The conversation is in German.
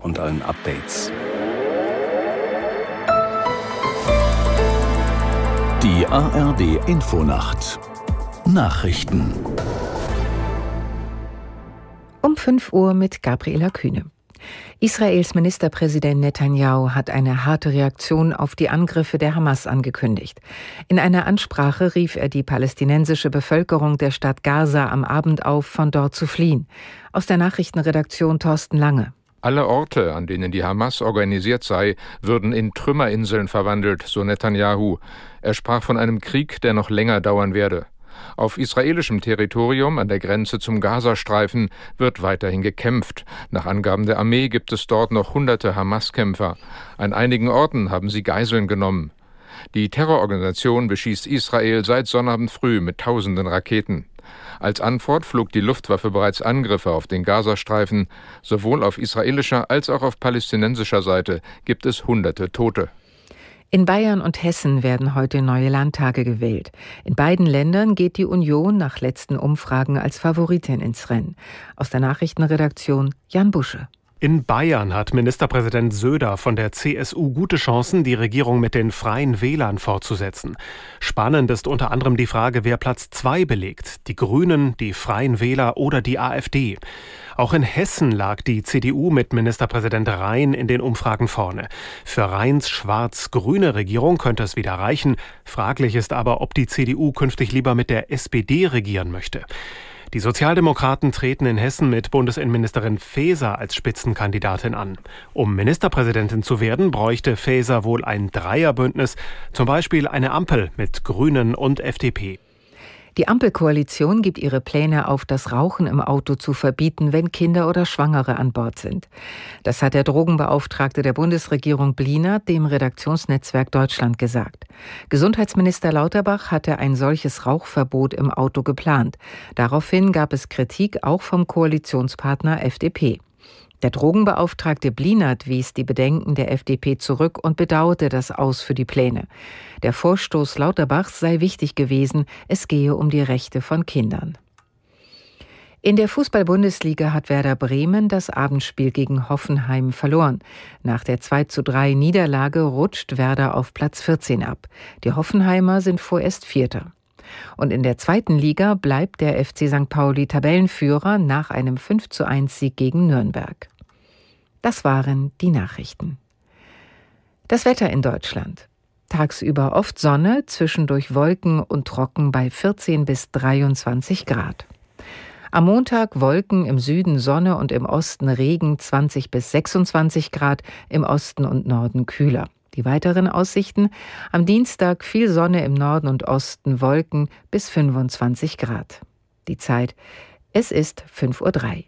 und allen Updates. Die ARD Infonacht Nachrichten um 5 Uhr mit Gabriela Kühne. Israels Ministerpräsident Netanyahu hat eine harte Reaktion auf die Angriffe der Hamas angekündigt. In einer Ansprache rief er die palästinensische Bevölkerung der Stadt Gaza am Abend auf, von dort zu fliehen. Aus der Nachrichtenredaktion Thorsten Lange. Alle Orte, an denen die Hamas organisiert sei, würden in Trümmerinseln verwandelt, so Netanyahu. Er sprach von einem Krieg, der noch länger dauern werde. Auf israelischem Territorium an der Grenze zum Gazastreifen wird weiterhin gekämpft. Nach Angaben der Armee gibt es dort noch hunderte Hamas-Kämpfer. An einigen Orten haben sie Geiseln genommen. Die Terrororganisation beschießt Israel seit Sonnabend früh mit tausenden Raketen. Als Antwort flog die Luftwaffe bereits Angriffe auf den Gazastreifen. Sowohl auf israelischer als auch auf palästinensischer Seite gibt es hunderte Tote. In Bayern und Hessen werden heute neue Landtage gewählt. In beiden Ländern geht die Union nach letzten Umfragen als Favoritin ins Rennen. Aus der Nachrichtenredaktion Jan Busche. In Bayern hat Ministerpräsident Söder von der CSU gute Chancen, die Regierung mit den Freien Wählern fortzusetzen. Spannend ist unter anderem die Frage, wer Platz zwei belegt. Die Grünen, die Freien Wähler oder die AfD. Auch in Hessen lag die CDU mit Ministerpräsident Rhein in den Umfragen vorne. Für Rheins schwarz-grüne Regierung könnte es wieder reichen. Fraglich ist aber, ob die CDU künftig lieber mit der SPD regieren möchte. Die Sozialdemokraten treten in Hessen mit Bundesinnenministerin Faeser als Spitzenkandidatin an. Um Ministerpräsidentin zu werden, bräuchte Faeser wohl ein Dreierbündnis, zum Beispiel eine Ampel mit Grünen und FDP. Die Ampelkoalition gibt ihre Pläne auf, das Rauchen im Auto zu verbieten, wenn Kinder oder Schwangere an Bord sind. Das hat der Drogenbeauftragte der Bundesregierung Bliner dem Redaktionsnetzwerk Deutschland gesagt. Gesundheitsminister Lauterbach hatte ein solches Rauchverbot im Auto geplant. Daraufhin gab es Kritik auch vom Koalitionspartner FDP. Der Drogenbeauftragte Blinert wies die Bedenken der FDP zurück und bedauerte das Aus für die Pläne. Der Vorstoß Lauterbachs sei wichtig gewesen, es gehe um die Rechte von Kindern. In der Fußball-Bundesliga hat Werder Bremen das Abendspiel gegen Hoffenheim verloren. Nach der 2 zu 3 Niederlage rutscht Werder auf Platz 14 ab. Die Hoffenheimer sind vorerst Vierter. Und in der zweiten Liga bleibt der FC St. Pauli Tabellenführer nach einem 5 zu 1 Sieg gegen Nürnberg. Das waren die Nachrichten. Das Wetter in Deutschland. Tagsüber oft Sonne, zwischendurch Wolken und trocken bei 14 bis 23 Grad. Am Montag Wolken im Süden Sonne und im Osten Regen 20 bis 26 Grad, im Osten und Norden kühler. Die weiteren Aussichten am Dienstag viel Sonne im Norden und Osten, Wolken bis 25 Grad. Die Zeit, es ist 5.03 Uhr.